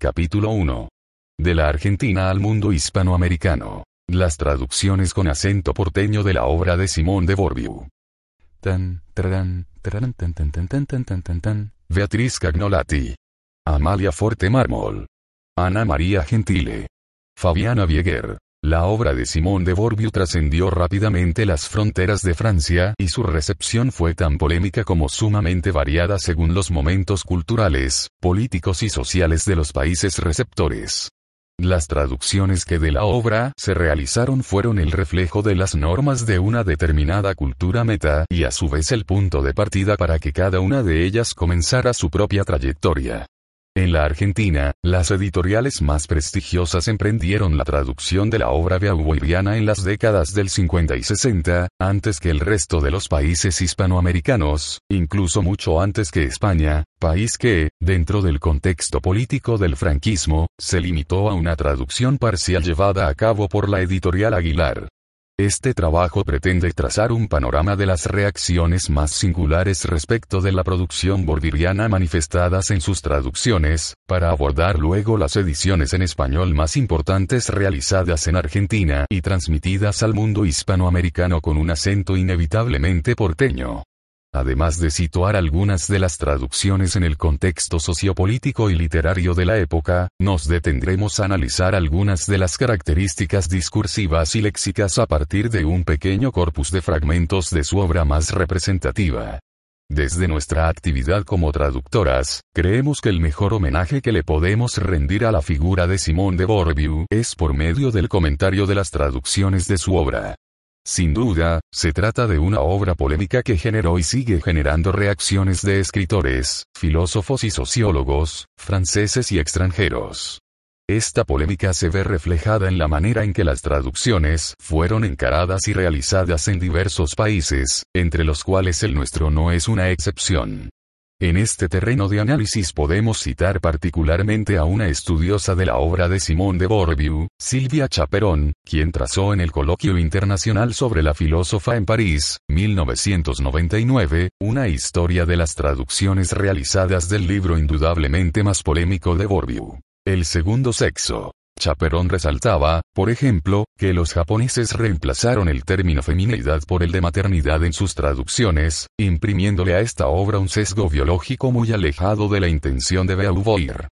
Capítulo 1. De la Argentina al mundo hispanoamericano. Las traducciones con acento porteño de la obra de Simón de Borbiu. Beatriz Cagnolati. Amalia Forte Mármol. Ana María Gentile. Fabiana Vieguer. La obra de Simón de Borbiu trascendió rápidamente las fronteras de Francia y su recepción fue tan polémica como sumamente variada según los momentos culturales, políticos y sociales de los países receptores. Las traducciones que de la obra se realizaron fueron el reflejo de las normas de una determinada cultura meta y a su vez el punto de partida para que cada una de ellas comenzara su propia trayectoria. En la Argentina, las editoriales más prestigiosas emprendieron la traducción de la obra beauboiriana en las décadas del 50 y 60, antes que el resto de los países hispanoamericanos, incluso mucho antes que España, país que, dentro del contexto político del franquismo, se limitó a una traducción parcial llevada a cabo por la editorial Aguilar. Este trabajo pretende trazar un panorama de las reacciones más singulares respecto de la producción bordiriana manifestadas en sus traducciones, para abordar luego las ediciones en español más importantes realizadas en Argentina y transmitidas al mundo hispanoamericano con un acento inevitablemente porteño. Además de situar algunas de las traducciones en el contexto sociopolítico y literario de la época, nos detendremos a analizar algunas de las características discursivas y léxicas a partir de un pequeño corpus de fragmentos de su obra más representativa. Desde nuestra actividad como traductoras, creemos que el mejor homenaje que le podemos rendir a la figura de Simón de Bourdieu es por medio del comentario de las traducciones de su obra. Sin duda, se trata de una obra polémica que generó y sigue generando reacciones de escritores, filósofos y sociólogos, franceses y extranjeros. Esta polémica se ve reflejada en la manera en que las traducciones fueron encaradas y realizadas en diversos países, entre los cuales el nuestro no es una excepción. En este terreno de análisis podemos citar particularmente a una estudiosa de la obra de Simón de Bourdieu, Silvia Chaperón, quien trazó en el Coloquio Internacional sobre la Filósofa en París, 1999, una historia de las traducciones realizadas del libro indudablemente más polémico de Bourdieu. El segundo sexo. Chaperón resaltaba, por ejemplo, que los japoneses reemplazaron el término femineidad por el de maternidad en sus traducciones, imprimiéndole a esta obra un sesgo biológico muy alejado de la intención de Beauvoir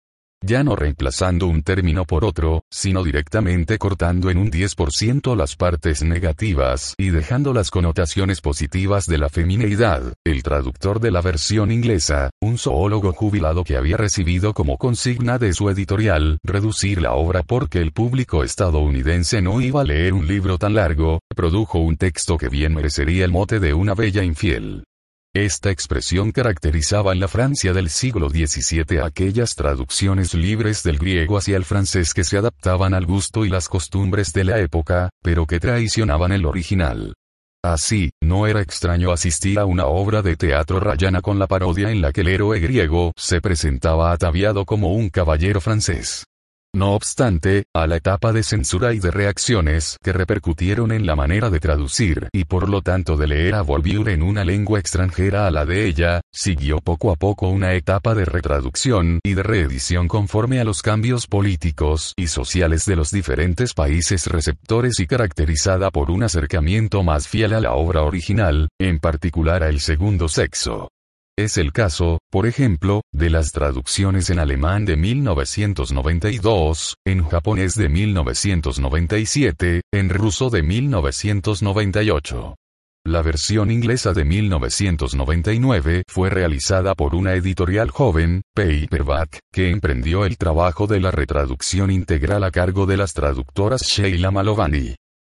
ya no reemplazando un término por otro, sino directamente cortando en un 10% las partes negativas y dejando las connotaciones positivas de la femineidad. El traductor de la versión inglesa, un zoólogo jubilado que había recibido como consigna de su editorial reducir la obra porque el público estadounidense no iba a leer un libro tan largo, produjo un texto que bien merecería el mote de una bella infiel. Esta expresión caracterizaba en la Francia del siglo XVII aquellas traducciones libres del griego hacia el francés que se adaptaban al gusto y las costumbres de la época, pero que traicionaban el original. Así, no era extraño asistir a una obra de teatro rayana con la parodia en la que el héroe griego se presentaba ataviado como un caballero francés. No obstante, a la etapa de censura y de reacciones que repercutieron en la manera de traducir y por lo tanto de leer a Bourdieu en una lengua extranjera a la de ella, siguió poco a poco una etapa de retraducción y de reedición conforme a los cambios políticos y sociales de los diferentes países receptores y caracterizada por un acercamiento más fiel a la obra original, en particular a el segundo sexo. Es el caso, por ejemplo, de las traducciones en alemán de 1992, en japonés de 1997, en ruso de 1998. La versión inglesa de 1999 fue realizada por una editorial joven, Paperback, que emprendió el trabajo de la retraducción integral a cargo de las traductoras Sheila Malovani,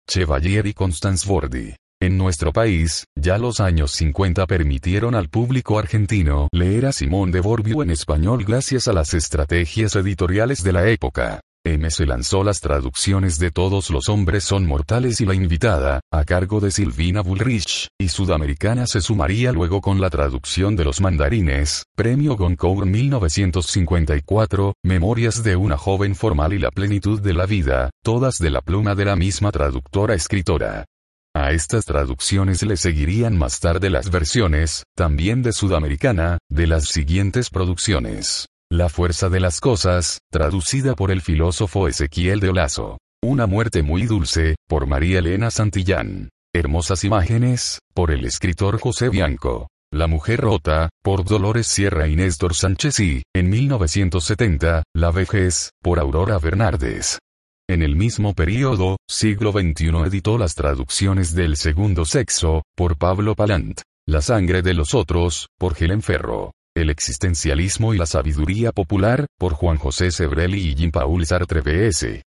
Chevalier y Constance Bordi. En nuestro país, ya los años 50 permitieron al público argentino leer a Simón de Borbio en español gracias a las estrategias editoriales de la época. M se lanzó las traducciones de Todos los hombres son mortales y La invitada, a cargo de Silvina Bullrich, y Sudamericana se sumaría luego con la traducción de Los mandarines, Premio Goncourt 1954, Memorias de una joven formal y la plenitud de la vida, todas de la pluma de la misma traductora escritora. A estas traducciones le seguirían más tarde las versiones, también de Sudamericana, de las siguientes producciones. La fuerza de las cosas, traducida por el filósofo Ezequiel de Olazo. Una muerte muy dulce, por María Elena Santillán. Hermosas imágenes, por el escritor José Bianco. La mujer rota, por Dolores Sierra y Néstor Sánchez y, en 1970, La vejez, por Aurora Bernardes. En el mismo periodo, siglo XXI editó las traducciones del segundo sexo, por Pablo Palant. La sangre de los otros, por Helen Ferro. El existencialismo y la sabiduría popular, por Juan José Sebrelli y Jean-Paul Sartre B.S.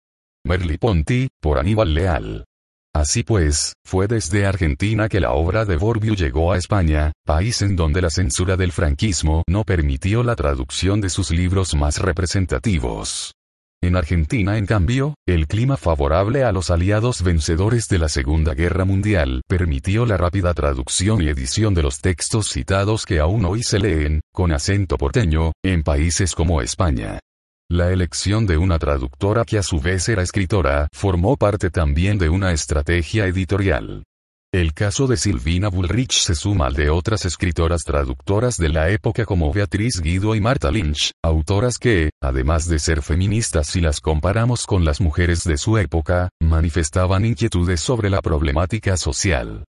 Merli Ponti, por Aníbal Leal. Así pues, fue desde Argentina que la obra de Borbio llegó a España, país en donde la censura del franquismo no permitió la traducción de sus libros más representativos. En Argentina, en cambio, el clima favorable a los aliados vencedores de la Segunda Guerra Mundial permitió la rápida traducción y edición de los textos citados que aún hoy se leen, con acento porteño, en países como España. La elección de una traductora que a su vez era escritora formó parte también de una estrategia editorial. El caso de Silvina Bullrich se suma al de otras escritoras traductoras de la época como Beatriz Guido y Marta Lynch, autoras que, además de ser feministas si las comparamos con las mujeres de su época, manifestaban inquietudes sobre la problemática social.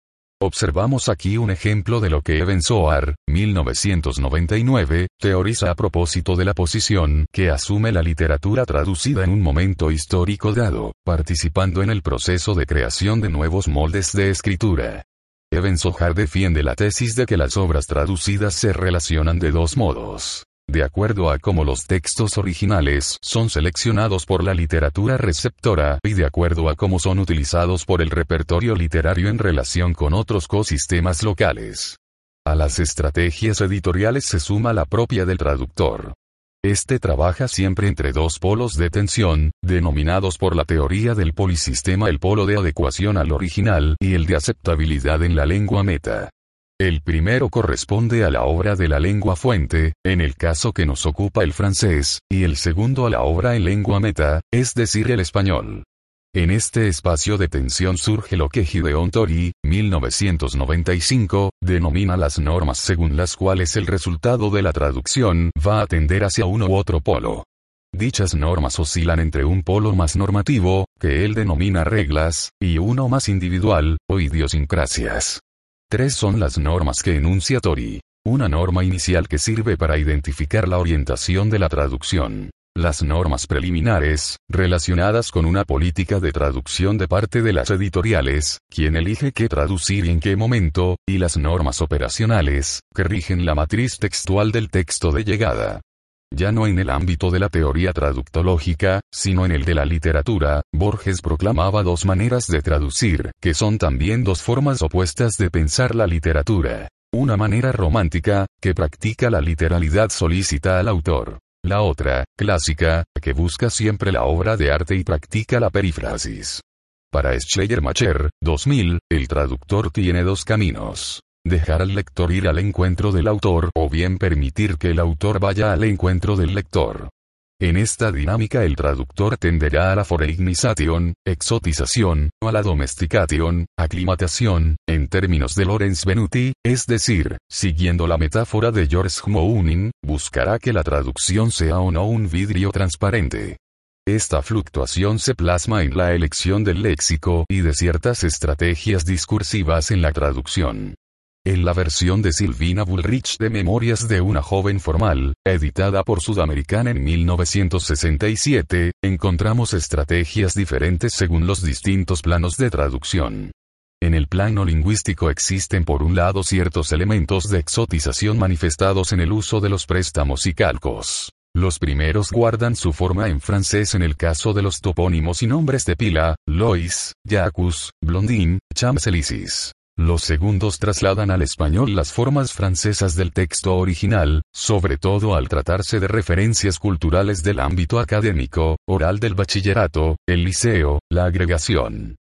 Observamos aquí un ejemplo de lo que Eben Soar, 1999, teoriza a propósito de la posición que asume la literatura traducida en un momento histórico dado, participando en el proceso de creación de nuevos moldes de escritura. Eben Sohar defiende la tesis de que las obras traducidas se relacionan de dos modos de acuerdo a cómo los textos originales son seleccionados por la literatura receptora y de acuerdo a cómo son utilizados por el repertorio literario en relación con otros ecosistemas locales. A las estrategias editoriales se suma la propia del traductor. Este trabaja siempre entre dos polos de tensión, denominados por la teoría del polisistema el polo de adecuación al original y el de aceptabilidad en la lengua meta. El primero corresponde a la obra de la lengua fuente, en el caso que nos ocupa el francés, y el segundo a la obra en lengua meta, es decir el español. En este espacio de tensión surge lo que Gideon Tori, 1995, denomina las normas según las cuales el resultado de la traducción va a tender hacia uno u otro polo. Dichas normas oscilan entre un polo más normativo, que él denomina reglas, y uno más individual, o idiosincrasias. Tres son las normas que enuncia Tori. Una norma inicial que sirve para identificar la orientación de la traducción. Las normas preliminares, relacionadas con una política de traducción de parte de las editoriales, quien elige qué traducir y en qué momento, y las normas operacionales, que rigen la matriz textual del texto de llegada. Ya no en el ámbito de la teoría traductológica, sino en el de la literatura, Borges proclamaba dos maneras de traducir, que son también dos formas opuestas de pensar la literatura. Una manera romántica, que practica la literalidad solícita al autor. La otra, clásica, que busca siempre la obra de arte y practica la perífrasis. Para Schleiermacher, 2000, el traductor tiene dos caminos dejar al lector ir al encuentro del autor o bien permitir que el autor vaya al encuentro del lector. En esta dinámica el traductor tenderá a la foreignización, exotización, a la domesticación, aclimatación, en términos de Lorenz Benuti, es decir, siguiendo la metáfora de George Mounin, buscará que la traducción sea o no un vidrio transparente. Esta fluctuación se plasma en la elección del léxico y de ciertas estrategias discursivas en la traducción. En la versión de Silvina Bullrich de Memorias de una joven formal, editada por Sudamericana en 1967, encontramos estrategias diferentes según los distintos planos de traducción. En el plano lingüístico existen por un lado ciertos elementos de exotización manifestados en el uso de los préstamos y calcos. Los primeros guardan su forma en francés en el caso de los topónimos y nombres de pila, Lois, Jacques, Blondin, Champs-Élysées. Los segundos trasladan al español las formas francesas del texto original, sobre todo al tratarse de referencias culturales del ámbito académico, oral del bachillerato, el liceo, la agregación.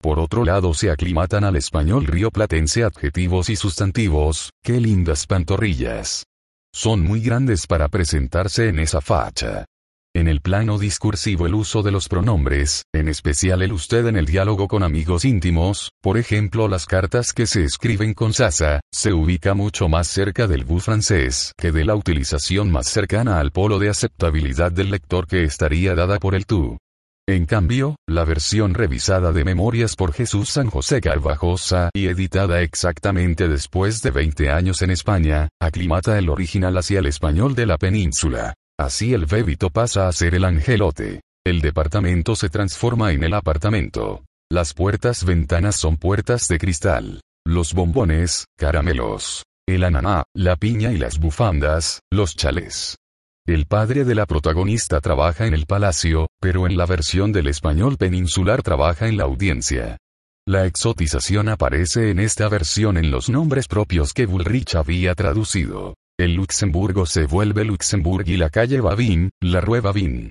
Por otro lado se aclimatan al español rioplatense adjetivos y sustantivos, qué lindas pantorrillas. Son muy grandes para presentarse en esa facha. En el plano discursivo el uso de los pronombres, en especial el usted en el diálogo con amigos íntimos, por ejemplo las cartas que se escriben con sasa, se ubica mucho más cerca del vous francés que de la utilización más cercana al polo de aceptabilidad del lector que estaría dada por el tú. En cambio, la versión revisada de Memorias por Jesús San José Carvajosa y editada exactamente después de 20 años en España, aclimata el original hacia el español de la península. Así el bébito pasa a ser el angelote. El departamento se transforma en el apartamento. Las puertas ventanas son puertas de cristal. Los bombones, caramelos. El ananá, la piña y las bufandas, los chales. El padre de la protagonista trabaja en el palacio, pero en la versión del español peninsular trabaja en la audiencia. La exotización aparece en esta versión en los nombres propios que Bullrich había traducido. El Luxemburgo se vuelve Luxemburg y la calle Babin, la Rue Babin.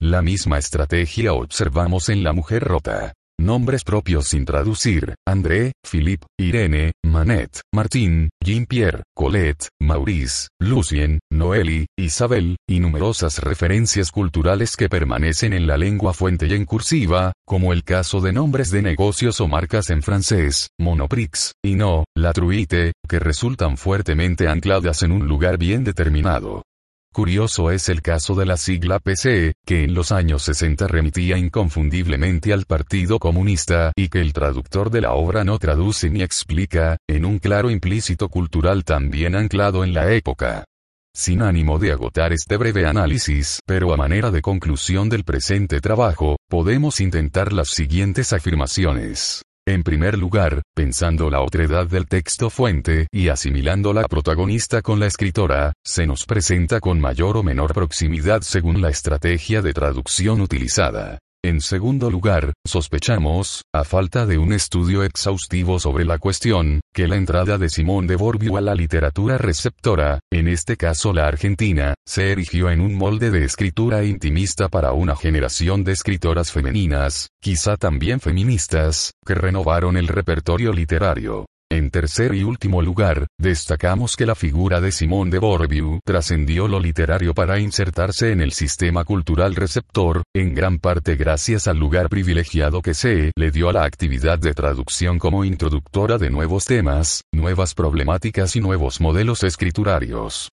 La misma estrategia observamos en La Mujer Rota. Nombres propios sin traducir, André, Philippe, Irene, Manette, Martín, Jean-Pierre, Colette, Maurice, Lucien, Noélie, Isabel, y numerosas referencias culturales que permanecen en la lengua fuente y en cursiva, como el caso de nombres de negocios o marcas en francés, Monoprix, y no, La Truite, que resultan fuertemente ancladas en un lugar bien determinado. Curioso es el caso de la sigla PC, que en los años 60 remitía inconfundiblemente al Partido Comunista y que el traductor de la obra no traduce ni explica, en un claro implícito cultural también anclado en la época. Sin ánimo de agotar este breve análisis, pero a manera de conclusión del presente trabajo, podemos intentar las siguientes afirmaciones. En primer lugar, pensando la otredad del texto fuente y asimilando la protagonista con la escritora, se nos presenta con mayor o menor proximidad según la estrategia de traducción utilizada. En segundo lugar, sospechamos, a falta de un estudio exhaustivo sobre la cuestión, que la entrada de Simón de Borbio a la literatura receptora, en este caso la argentina, se erigió en un molde de escritura intimista para una generación de escritoras femeninas, quizá también feministas, que renovaron el repertorio literario. En tercer y último lugar, destacamos que la figura de Simón de Bourdieu trascendió lo literario para insertarse en el sistema cultural receptor, en gran parte gracias al lugar privilegiado que se le dio a la actividad de traducción como introductora de nuevos temas, nuevas problemáticas y nuevos modelos escriturarios.